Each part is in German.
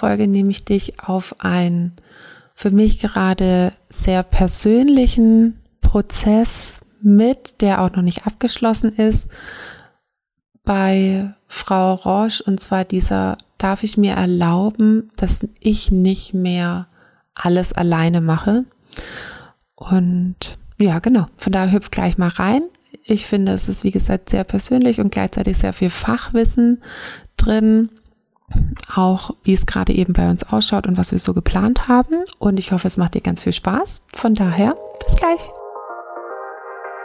Folge nehme ich dich auf einen für mich gerade sehr persönlichen Prozess mit, der auch noch nicht abgeschlossen ist, bei Frau Roche. Und zwar dieser, darf ich mir erlauben, dass ich nicht mehr alles alleine mache. Und ja, genau, von daher hüpf gleich mal rein. Ich finde, es ist, wie gesagt, sehr persönlich und gleichzeitig sehr viel Fachwissen drin auch wie es gerade eben bei uns ausschaut und was wir so geplant haben. Und ich hoffe, es macht dir ganz viel Spaß. Von daher, bis gleich.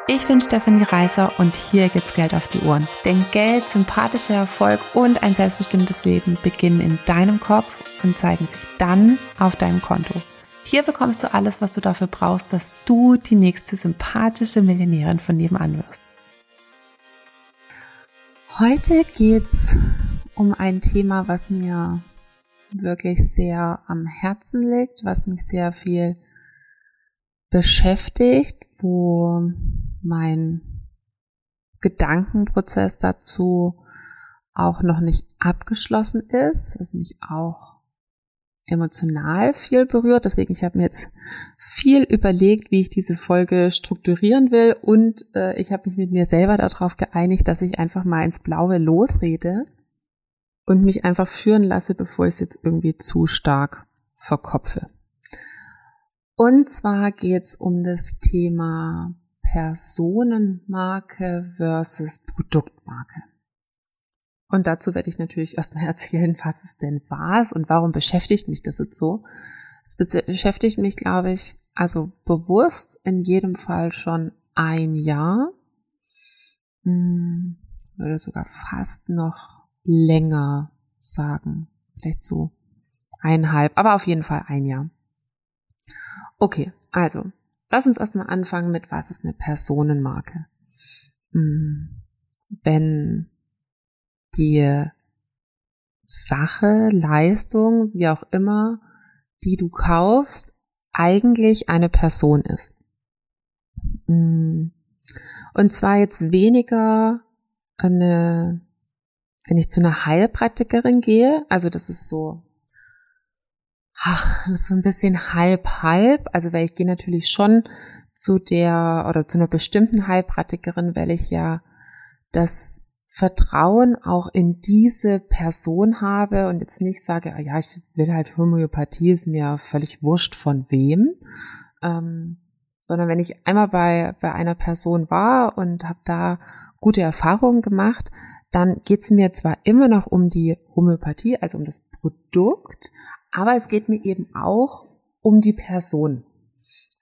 Ich bin Stefanie Reiser und hier gibt's Geld auf die Ohren. Denn Geld, sympathischer Erfolg und ein selbstbestimmtes Leben beginnen in deinem Kopf und zeigen sich dann auf deinem Konto. Hier bekommst du alles, was du dafür brauchst, dass du die nächste sympathische Millionärin von nebenan wirst. Heute geht's um ein Thema, was mir wirklich sehr am Herzen liegt, was mich sehr viel beschäftigt, wo mein Gedankenprozess dazu auch noch nicht abgeschlossen ist, was mich auch emotional viel berührt. Deswegen, ich habe mir jetzt viel überlegt, wie ich diese Folge strukturieren will und äh, ich habe mich mit mir selber darauf geeinigt, dass ich einfach mal ins Blaue losrede und mich einfach führen lasse, bevor ich es jetzt irgendwie zu stark verkopfe. Und zwar geht es um das Thema Personenmarke versus Produktmarke. Und dazu werde ich natürlich erstmal erzählen, was es denn war und warum beschäftigt mich das jetzt so. Es beschäftigt mich, glaube ich, also bewusst in jedem Fall schon ein Jahr. Hm, würde sogar fast noch länger sagen. Vielleicht so eineinhalb, aber auf jeden Fall ein Jahr. Okay, also, lass uns erstmal anfangen mit, was ist eine Personenmarke? Hm, wenn die Sache, Leistung, wie auch immer, die du kaufst, eigentlich eine Person ist. Hm, und zwar jetzt weniger eine wenn ich zu einer Heilpraktikerin gehe, also das ist so, das ist so ein bisschen halb-halb, also weil ich gehe natürlich schon zu der oder zu einer bestimmten Heilpraktikerin, weil ich ja das Vertrauen auch in diese Person habe und jetzt nicht sage, ah ja, ich will halt Homöopathie, ist mir völlig wurscht von wem, ähm, sondern wenn ich einmal bei, bei einer Person war und habe da gute Erfahrungen gemacht, dann geht es mir zwar immer noch um die Homöopathie, also um das Produkt, aber es geht mir eben auch um die Person.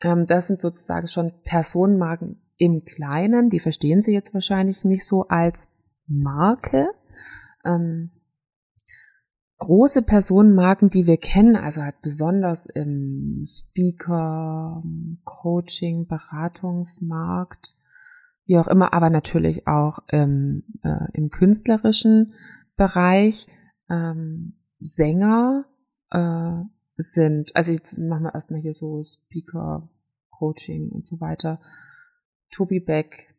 Ähm, das sind sozusagen schon Personenmarken im Kleinen, die verstehen Sie jetzt wahrscheinlich nicht so als Marke. Ähm, große Personenmarken, die wir kennen, also halt besonders im Speaker, Coaching, Beratungsmarkt, wie auch immer, aber natürlich auch ähm, äh, im künstlerischen Bereich. Ähm, Sänger äh, sind, also jetzt machen wir erstmal hier so Speaker, Coaching und so weiter. Toby Beck,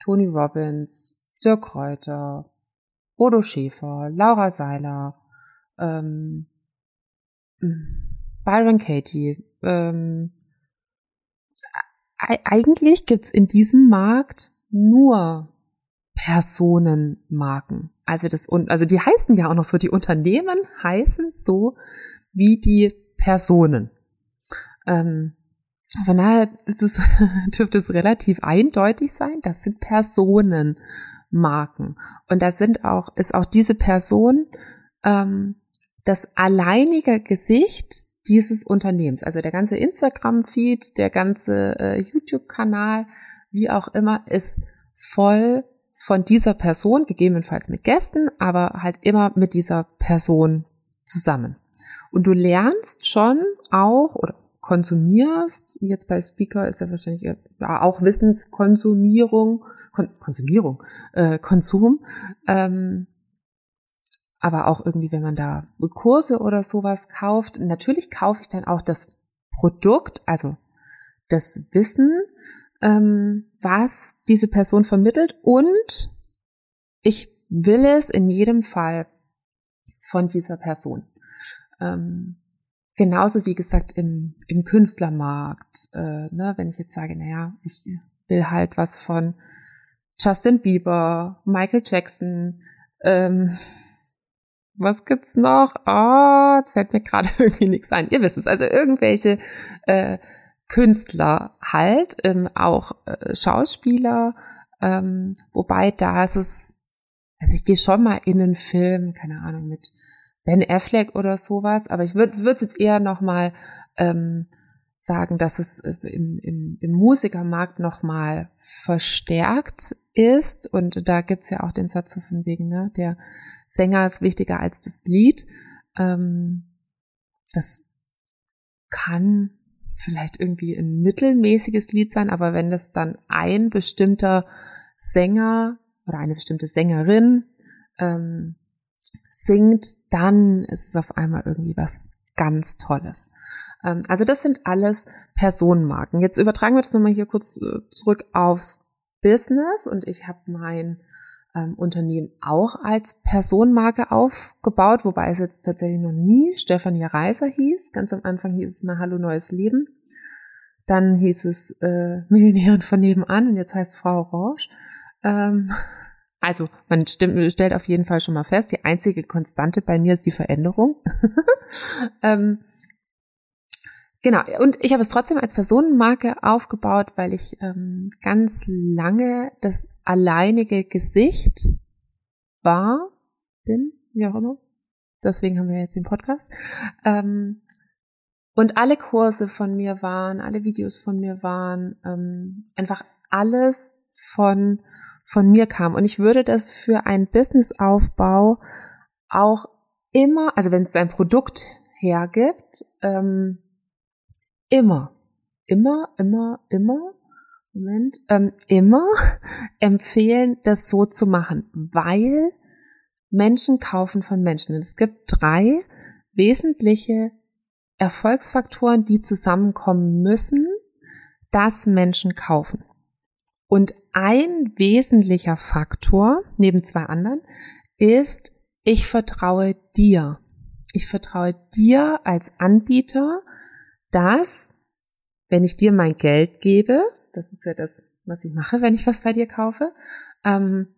Tony Robbins, Dirk Kräuter, Bodo Schäfer, Laura Seiler, ähm, Byron Katie, ähm, eigentlich gibt's in diesem Markt nur Personenmarken. Also das und also die heißen ja auch noch so, die Unternehmen heißen so wie die Personen. Ähm, von daher ist es, dürfte es relativ eindeutig sein, das sind Personenmarken. Und da sind auch, ist auch diese Person ähm, das alleinige Gesicht dieses Unternehmens. Also der ganze Instagram-Feed, der ganze äh, YouTube-Kanal, wie auch immer, ist voll von dieser Person, gegebenenfalls mit Gästen, aber halt immer mit dieser Person zusammen. Und du lernst schon auch oder konsumierst, jetzt bei Speaker ist ja wahrscheinlich ja, auch Wissenskonsumierung, Kon Konsumierung, äh, Konsum, ähm, aber auch irgendwie, wenn man da Kurse oder sowas kauft, natürlich kaufe ich dann auch das Produkt, also das Wissen, ähm, was diese Person vermittelt und ich will es in jedem Fall von dieser Person. Ähm, genauso wie gesagt im, im Künstlermarkt, äh, ne, wenn ich jetzt sage, naja, ich will halt was von Justin Bieber, Michael Jackson, ähm, was gibt's noch? Oh, jetzt fällt mir gerade irgendwie nichts ein. Ihr wisst es, also irgendwelche äh, Künstler halt, ähm, auch äh, Schauspieler, ähm, wobei da ist es, also ich gehe schon mal in einen Film, keine Ahnung, mit Ben Affleck oder sowas, aber ich würde es jetzt eher nochmal ähm, sagen, dass es äh, im, im, im Musikermarkt nochmal verstärkt ist. Und da gibt's ja auch den Satz so von wegen, ne, der Sänger ist wichtiger als das Lied. Ähm, das kann vielleicht irgendwie ein mittelmäßiges Lied sein, aber wenn das dann ein bestimmter Sänger oder eine bestimmte Sängerin ähm, singt, dann ist es auf einmal irgendwie was ganz Tolles. Ähm, also das sind alles Personenmarken. Jetzt übertragen wir das nochmal hier kurz äh, zurück aufs Business und ich habe mein ähm, Unternehmen auch als Personenmarke aufgebaut, wobei es jetzt tatsächlich noch nie Stefanie Reiser hieß. Ganz am Anfang hieß es mal Hallo Neues Leben. Dann hieß es äh, Millionärin von nebenan und jetzt heißt es Frau Orange. Ähm, also man stimmt, stellt auf jeden Fall schon mal fest, die einzige Konstante bei mir ist die Veränderung. ähm, Genau, und ich habe es trotzdem als Personenmarke aufgebaut, weil ich ähm, ganz lange das alleinige Gesicht war, bin, wie auch immer. Deswegen haben wir jetzt den Podcast. Ähm, und alle Kurse von mir waren, alle Videos von mir waren, ähm, einfach alles von, von mir kam. Und ich würde das für einen Businessaufbau auch immer, also wenn es ein Produkt hergibt, ähm, immer, immer, immer, immer, Moment, ähm, immer empfehlen, das so zu machen, weil Menschen kaufen von Menschen. Und es gibt drei wesentliche Erfolgsfaktoren, die zusammenkommen müssen, dass Menschen kaufen. Und ein wesentlicher Faktor, neben zwei anderen, ist, ich vertraue dir. Ich vertraue dir als Anbieter dass, wenn ich dir mein Geld gebe, das ist ja das, was ich mache, wenn ich was bei dir kaufe, ähm,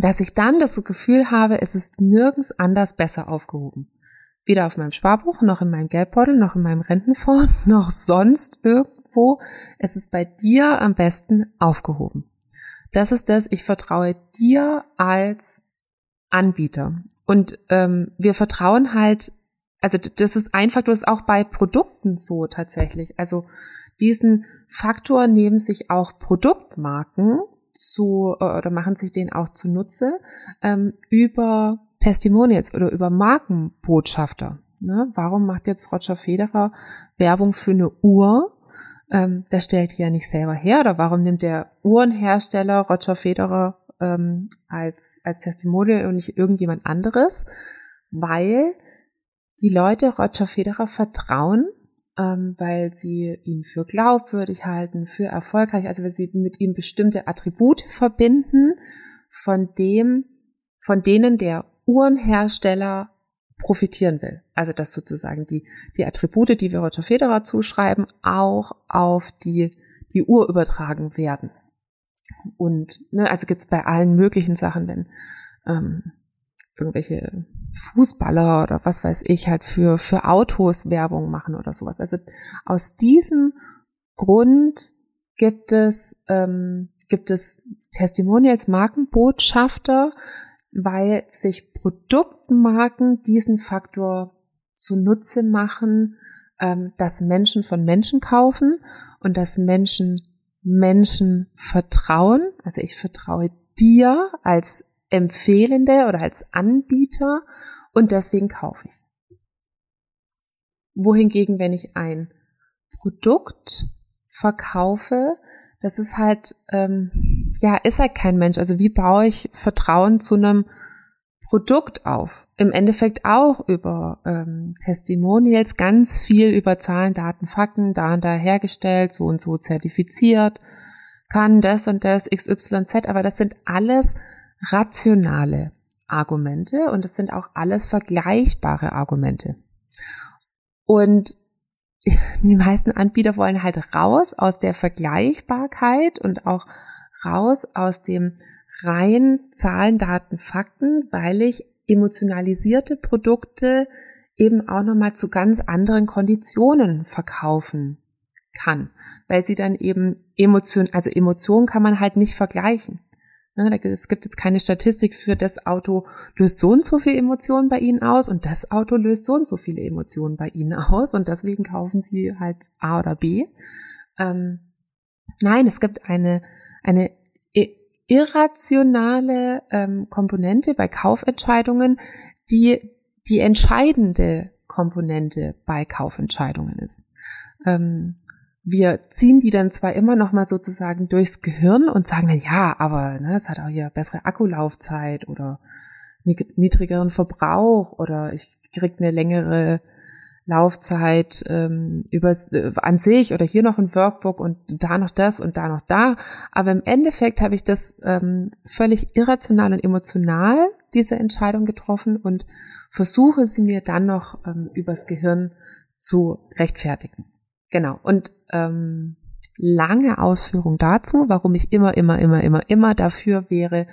dass ich dann das Gefühl habe, es ist nirgends anders besser aufgehoben. Weder auf meinem Sparbuch, noch in meinem Geldbeutel, noch in meinem Rentenfonds, noch sonst irgendwo. Es ist bei dir am besten aufgehoben. Das ist das, ich vertraue dir als Anbieter. Und ähm, wir vertrauen halt also das ist ein Faktor, das ist auch bei Produkten so tatsächlich. Also diesen Faktor nehmen sich auch Produktmarken zu äh, oder machen sich den auch zunutze ähm, über Testimonials oder über Markenbotschafter. Ne? Warum macht jetzt Roger Federer Werbung für eine Uhr? Ähm, der stellt die ja nicht selber her. Oder warum nimmt der Uhrenhersteller Roger Federer ähm, als, als Testimonial und nicht irgendjemand anderes? Weil die Leute Roger Federer vertrauen, ähm, weil sie ihn für glaubwürdig halten, für erfolgreich, also weil sie mit ihm bestimmte Attribute verbinden, von dem, von denen der Uhrenhersteller profitieren will. Also dass sozusagen die, die Attribute, die wir Roger Federer zuschreiben, auch auf die, die Uhr übertragen werden. Und ne, also gibt's bei allen möglichen Sachen, wenn ähm, irgendwelche Fußballer oder was weiß ich halt für, für Autos Werbung machen oder sowas. Also aus diesem Grund gibt es, ähm, gibt es Testimonials, Markenbotschafter, weil sich Produktmarken diesen Faktor zunutze machen, ähm, dass Menschen von Menschen kaufen und dass Menschen Menschen vertrauen. Also ich vertraue dir als Empfehlende oder als Anbieter und deswegen kaufe ich. Wohingegen, wenn ich ein Produkt verkaufe, das ist halt, ähm, ja, ist halt kein Mensch. Also wie baue ich Vertrauen zu einem Produkt auf? Im Endeffekt auch über ähm, Testimonials, ganz viel über Zahlen, Daten, Fakten, da und da hergestellt, so und so zertifiziert, kann das und das, XYZ, aber das sind alles rationale Argumente und es sind auch alles vergleichbare Argumente. Und die meisten Anbieter wollen halt raus aus der Vergleichbarkeit und auch raus aus dem rein Zahlen, Daten, Fakten, weil ich emotionalisierte Produkte eben auch nochmal zu ganz anderen Konditionen verkaufen kann, weil sie dann eben Emotionen, also Emotionen kann man halt nicht vergleichen. Ne, es gibt jetzt keine Statistik für das Auto löst so und so viele Emotionen bei Ihnen aus und das Auto löst so und so viele Emotionen bei Ihnen aus und deswegen kaufen Sie halt A oder B. Ähm, nein, es gibt eine, eine irrationale ähm, Komponente bei Kaufentscheidungen, die die entscheidende Komponente bei Kaufentscheidungen ist. Ähm, wir ziehen die dann zwar immer noch mal sozusagen durchs Gehirn und sagen dann, ja, aber ne, es hat auch hier bessere Akkulaufzeit oder niedrigeren Verbrauch oder ich krieg eine längere Laufzeit ähm, über äh, an sich oder hier noch ein Workbook und da noch das und da noch da. Aber im Endeffekt habe ich das ähm, völlig irrational und emotional diese Entscheidung getroffen und versuche sie mir dann noch ähm, übers Gehirn zu rechtfertigen. Genau. Und ähm, lange Ausführung dazu, warum ich immer, immer, immer, immer, immer dafür wäre,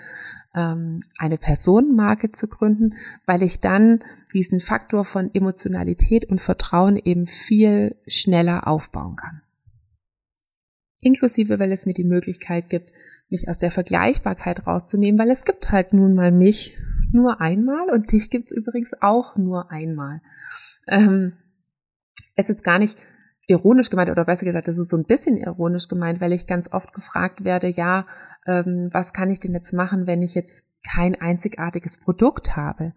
ähm, eine Personenmarke zu gründen, weil ich dann diesen Faktor von Emotionalität und Vertrauen eben viel schneller aufbauen kann. Inklusive, weil es mir die Möglichkeit gibt, mich aus der Vergleichbarkeit rauszunehmen, weil es gibt halt nun mal mich nur einmal und dich gibt's übrigens auch nur einmal. Ähm, es ist gar nicht ironisch gemeint oder besser gesagt, das ist so ein bisschen ironisch gemeint, weil ich ganz oft gefragt werde, ja, ähm, was kann ich denn jetzt machen, wenn ich jetzt kein einzigartiges Produkt habe?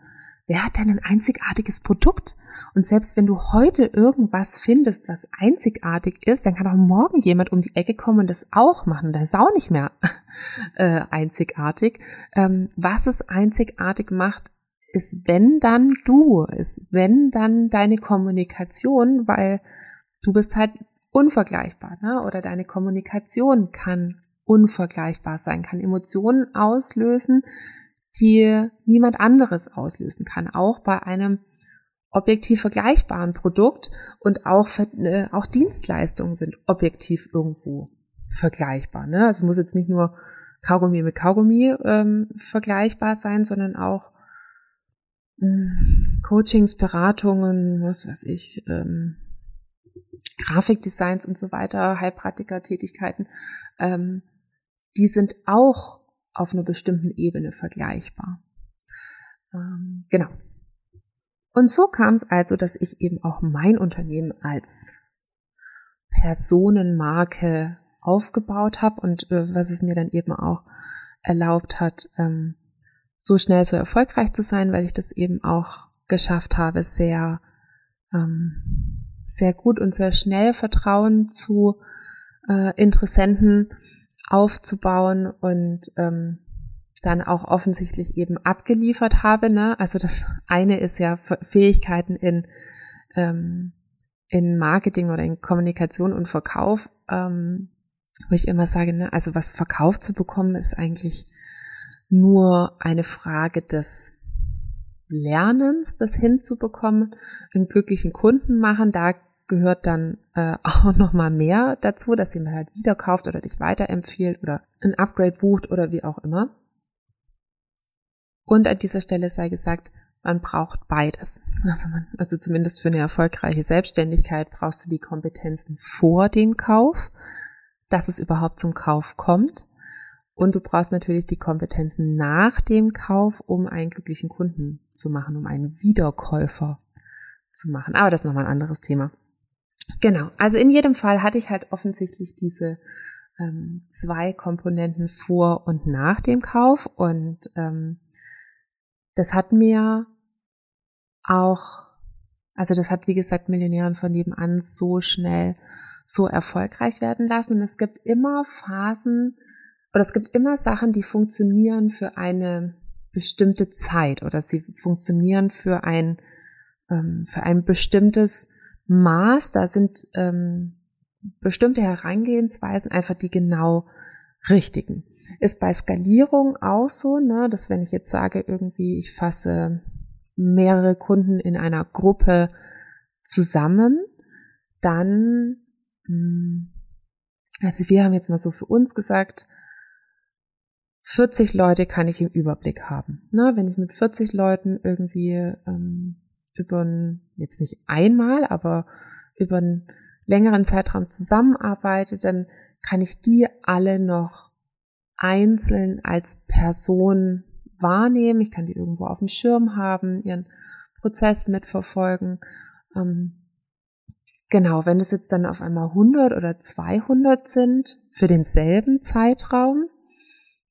Wer hat denn ein einzigartiges Produkt? Und selbst wenn du heute irgendwas findest, was einzigartig ist, dann kann auch morgen jemand um die Ecke kommen und das auch machen. Das ist auch nicht mehr äh, einzigartig. Ähm, was es einzigartig macht, ist wenn dann du, ist wenn dann deine Kommunikation, weil du bist halt unvergleichbar, ne? Oder deine Kommunikation kann unvergleichbar sein, kann Emotionen auslösen, die niemand anderes auslösen kann, auch bei einem objektiv vergleichbaren Produkt und auch, äh, auch Dienstleistungen sind objektiv irgendwo vergleichbar. Ne? Also muss jetzt nicht nur Kaugummi mit Kaugummi ähm, vergleichbar sein, sondern auch ähm, Coachings, Beratungen, was weiß ich, ähm, Grafikdesigns und so weiter, Heilpraktiker-Tätigkeiten, ähm, die sind auch auf einer bestimmten Ebene vergleichbar. Ähm, genau. Und so kam es also, dass ich eben auch mein Unternehmen als Personenmarke aufgebaut habe und äh, was es mir dann eben auch erlaubt hat, ähm, so schnell so erfolgreich zu sein, weil ich das eben auch geschafft habe, sehr ähm, sehr gut und sehr schnell Vertrauen zu äh, Interessenten aufzubauen und ähm, dann auch offensichtlich eben abgeliefert habe. Ne? Also das eine ist ja Fähigkeiten in, ähm, in Marketing oder in Kommunikation und Verkauf, ähm, wo ich immer sage, ne, also was verkauft zu bekommen, ist eigentlich nur eine Frage des Lernens, das hinzubekommen, einen glücklichen Kunden machen. Da gehört dann äh, auch nochmal mehr dazu, dass jemand halt wieder kauft oder dich weiterempfiehlt oder ein Upgrade bucht oder wie auch immer. Und an dieser Stelle sei gesagt, man braucht beides. Also, man, also zumindest für eine erfolgreiche Selbstständigkeit brauchst du die Kompetenzen vor dem Kauf, dass es überhaupt zum Kauf kommt. Und du brauchst natürlich die Kompetenzen nach dem Kauf, um einen glücklichen Kunden zu machen, um einen Wiederkäufer zu machen. Aber das ist nochmal ein anderes Thema. Genau, also in jedem Fall hatte ich halt offensichtlich diese ähm, zwei Komponenten vor und nach dem Kauf und ähm, das hat mir auch, also das hat wie gesagt Millionären von nebenan so schnell so erfolgreich werden lassen. Und es gibt immer Phasen, oder es gibt immer Sachen, die funktionieren für eine bestimmte Zeit oder sie funktionieren für ein, ähm, für ein bestimmtes Maß. Da sind ähm, bestimmte Herangehensweisen einfach die genau richtigen. Ist bei Skalierung auch so, ne, dass wenn ich jetzt sage, irgendwie, ich fasse mehrere Kunden in einer Gruppe zusammen, dann, hm, also wir haben jetzt mal so für uns gesagt, 40 Leute kann ich im Überblick haben. Na, wenn ich mit 40 Leuten irgendwie ähm, über ein, jetzt nicht einmal, aber über einen längeren Zeitraum zusammenarbeite, dann kann ich die alle noch einzeln als Person wahrnehmen. Ich kann die irgendwo auf dem Schirm haben, ihren Prozess mitverfolgen. Ähm, genau, wenn es jetzt dann auf einmal 100 oder 200 sind für denselben Zeitraum,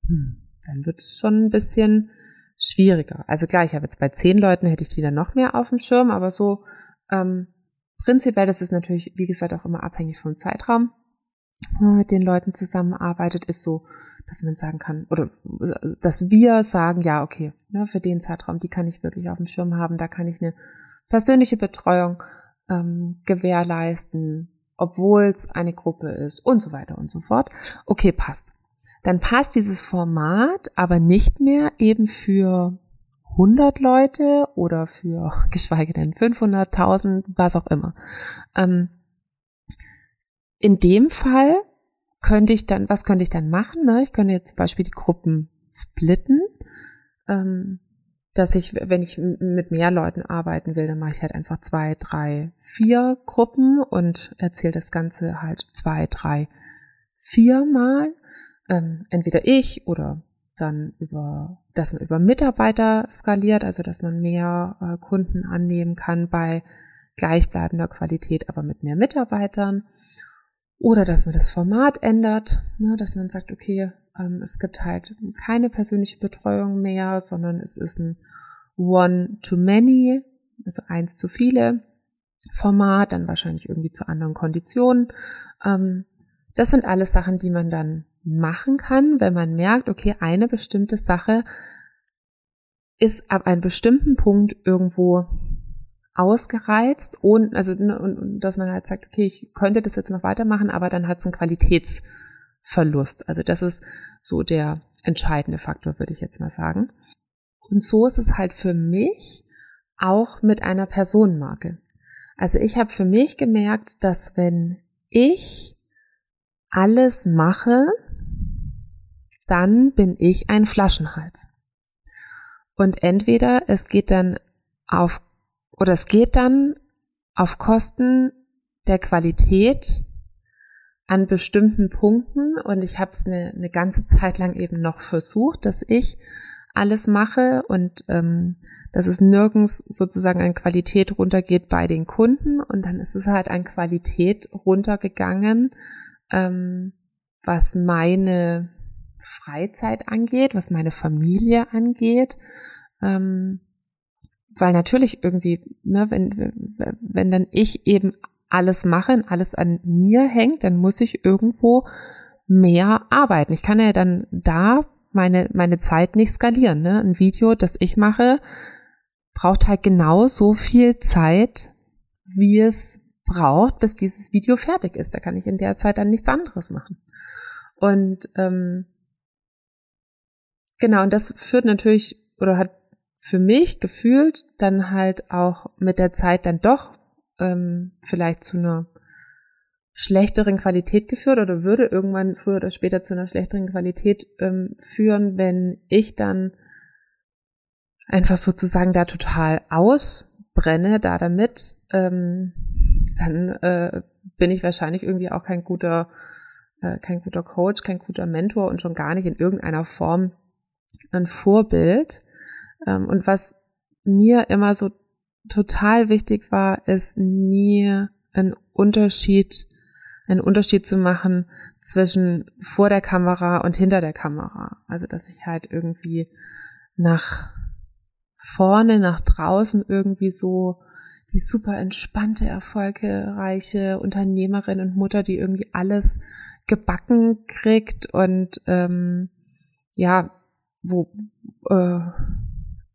hm, dann wird es schon ein bisschen schwieriger. Also klar, ich habe jetzt bei zehn Leuten hätte ich die dann noch mehr auf dem Schirm, aber so ähm, prinzipiell, das ist natürlich, wie gesagt, auch immer abhängig vom Zeitraum, wo man mit den Leuten zusammenarbeitet, ist so, dass man sagen kann, oder dass wir sagen, ja, okay, ne, für den Zeitraum, die kann ich wirklich auf dem Schirm haben, da kann ich eine persönliche Betreuung ähm, gewährleisten, obwohl es eine Gruppe ist und so weiter und so fort. Okay, passt dann passt dieses Format aber nicht mehr eben für 100 Leute oder für, geschweige denn 500.000, was auch immer. Ähm, in dem Fall könnte ich dann, was könnte ich dann machen? Ne? Ich könnte jetzt zum Beispiel die Gruppen splitten, ähm, dass ich, wenn ich mit mehr Leuten arbeiten will, dann mache ich halt einfach zwei, drei, vier Gruppen und erzähle das Ganze halt zwei, drei, vier Mal ähm, entweder ich oder dann über, dass man über Mitarbeiter skaliert, also dass man mehr äh, Kunden annehmen kann bei gleichbleibender Qualität, aber mit mehr Mitarbeitern. Oder dass man das Format ändert, ne, dass man sagt, okay, ähm, es gibt halt keine persönliche Betreuung mehr, sondern es ist ein One-to-Many, also eins zu viele Format, dann wahrscheinlich irgendwie zu anderen Konditionen. Ähm, das sind alles Sachen, die man dann machen kann, wenn man merkt, okay, eine bestimmte Sache ist ab einem bestimmten Punkt irgendwo ausgereizt und also ne, dass man halt sagt, okay, ich könnte das jetzt noch weitermachen, aber dann hat es einen Qualitätsverlust. Also das ist so der entscheidende Faktor, würde ich jetzt mal sagen. Und so ist es halt für mich auch mit einer Personenmarke. Also ich habe für mich gemerkt, dass wenn ich alles mache, dann bin ich ein Flaschenhals. Und entweder es geht dann auf, oder es geht dann auf Kosten der Qualität an bestimmten Punkten. Und ich habe es eine, eine ganze Zeit lang eben noch versucht, dass ich alles mache. Und ähm, dass es nirgends sozusagen an Qualität runtergeht bei den Kunden. Und dann ist es halt an Qualität runtergegangen, ähm, was meine Freizeit angeht, was meine Familie angeht. Ähm, weil natürlich irgendwie, ne, wenn, wenn dann ich eben alles mache und alles an mir hängt, dann muss ich irgendwo mehr arbeiten. Ich kann ja dann da meine, meine Zeit nicht skalieren. Ne? Ein Video, das ich mache, braucht halt genau so viel Zeit, wie es braucht, bis dieses Video fertig ist. Da kann ich in der Zeit dann nichts anderes machen. Und ähm, Genau, und das führt natürlich oder hat für mich gefühlt dann halt auch mit der Zeit dann doch ähm, vielleicht zu einer schlechteren Qualität geführt oder würde irgendwann früher oder später zu einer schlechteren Qualität ähm, führen, wenn ich dann einfach sozusagen da total ausbrenne, da damit, ähm, dann äh, bin ich wahrscheinlich irgendwie auch kein guter, äh, kein guter Coach, kein guter Mentor und schon gar nicht in irgendeiner Form ein Vorbild. Ähm, und was mir immer so total wichtig war, ist nie einen Unterschied, einen Unterschied zu machen zwischen vor der Kamera und hinter der Kamera. Also, dass ich halt irgendwie nach vorne, nach draußen irgendwie so die super entspannte, erfolgreiche Unternehmerin und Mutter, die irgendwie alles gebacken kriegt und ähm, ja, wo äh,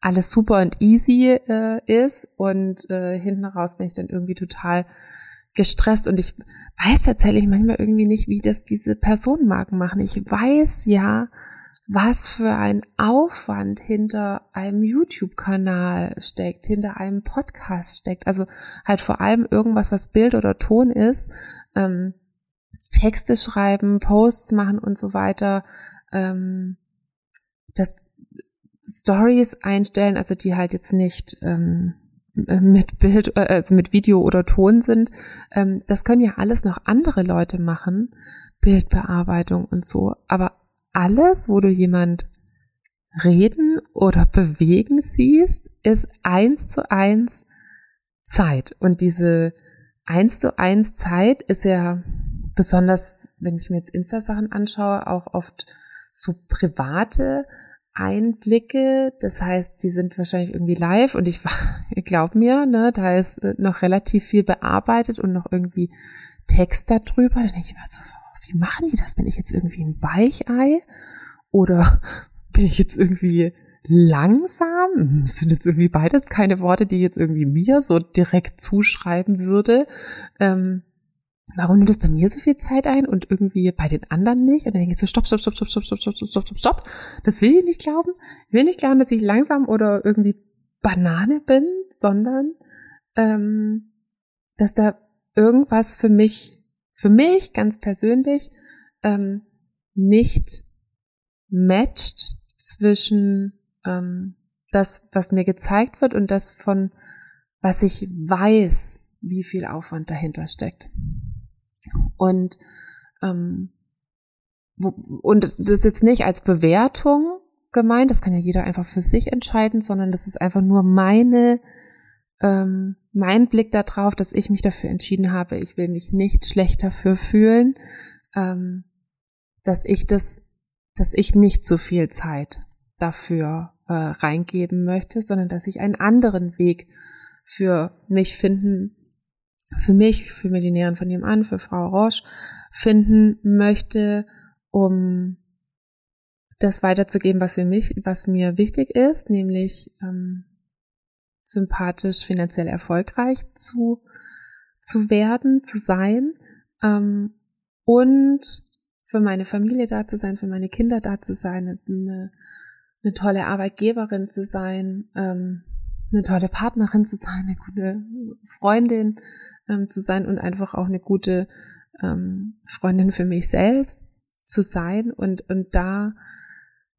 alles super und easy äh, ist und äh, hinten raus bin ich dann irgendwie total gestresst und ich weiß tatsächlich manchmal irgendwie nicht, wie das diese Personenmarken machen. Ich weiß ja was für ein Aufwand hinter einem YouTube-Kanal steckt, hinter einem Podcast steckt. Also halt vor allem irgendwas, was Bild oder Ton ist. Ähm, Texte schreiben, Posts machen und so weiter. Ähm, das Stories einstellen, also die halt jetzt nicht ähm, mit Bild, äh, also mit Video oder Ton sind. Ähm, das können ja alles noch andere Leute machen. Bildbearbeitung und so. Aber alles, wo du jemand reden oder bewegen siehst, ist eins zu eins Zeit. Und diese eins zu eins Zeit ist ja besonders, wenn ich mir jetzt Insta-Sachen anschaue, auch oft so private Einblicke. Das heißt, die sind wahrscheinlich irgendwie live und ich, ich glaube mir, ne, da ist äh, noch relativ viel bearbeitet und noch irgendwie Text darüber. Dann denke ich mir so, wie machen die das? Bin ich jetzt irgendwie ein Weichei? Oder bin ich jetzt irgendwie langsam? Das sind jetzt irgendwie beides keine Worte, die jetzt irgendwie mir so direkt zuschreiben würde. Ähm, warum nimmt das bei mir so viel Zeit ein und irgendwie bei den anderen nicht? Und dann denke ich so, stopp, stopp, stopp, stopp, stopp, stopp, stopp, stopp, stopp, stopp. Das will ich nicht glauben. Ich will nicht glauben, dass ich langsam oder irgendwie Banane bin, sondern ähm, dass da irgendwas für mich für mich ganz persönlich ähm, nicht matcht zwischen ähm, das, was mir gezeigt wird und das von, was ich weiß, wie viel Aufwand dahinter steckt. Und, ähm, wo, und das ist jetzt nicht als Bewertung gemeint, das kann ja jeder einfach für sich entscheiden, sondern das ist einfach nur meine ähm, mein Blick darauf, dass ich mich dafür entschieden habe, ich will mich nicht schlecht dafür fühlen, ähm, dass ich das, dass ich nicht so viel Zeit dafür äh, reingeben möchte, sondern dass ich einen anderen Weg für mich finden, für mich, für Näheren von ihm an, für Frau Roche finden möchte, um das weiterzugeben, was für mich, was mir wichtig ist, nämlich ähm, sympathisch, finanziell erfolgreich zu, zu werden, zu sein ähm, und für meine Familie da zu sein, für meine Kinder da zu sein, eine, eine tolle Arbeitgeberin zu sein, ähm, eine tolle Partnerin zu sein, eine gute Freundin ähm, zu sein und einfach auch eine gute ähm, Freundin für mich selbst zu sein und, und da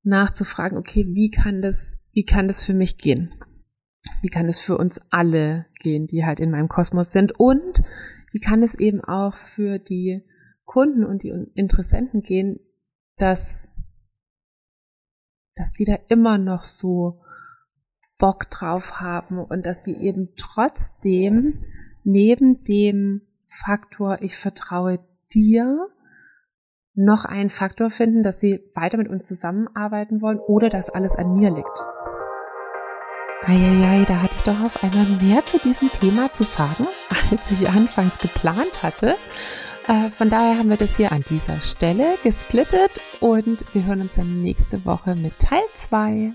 nachzufragen, okay, wie kann das, wie kann das für mich gehen? Wie kann es für uns alle gehen, die halt in meinem Kosmos sind? Und wie kann es eben auch für die Kunden und die Interessenten gehen, dass, dass die da immer noch so Bock drauf haben und dass die eben trotzdem neben dem Faktor, ich vertraue dir, noch einen Faktor finden, dass sie weiter mit uns zusammenarbeiten wollen oder dass alles an mir liegt. Eieiei, da hatte ich doch auf einmal mehr zu diesem Thema zu sagen, als ich anfangs geplant hatte. Äh, von daher haben wir das hier an dieser Stelle gesplittet und wir hören uns dann nächste Woche mit Teil 2.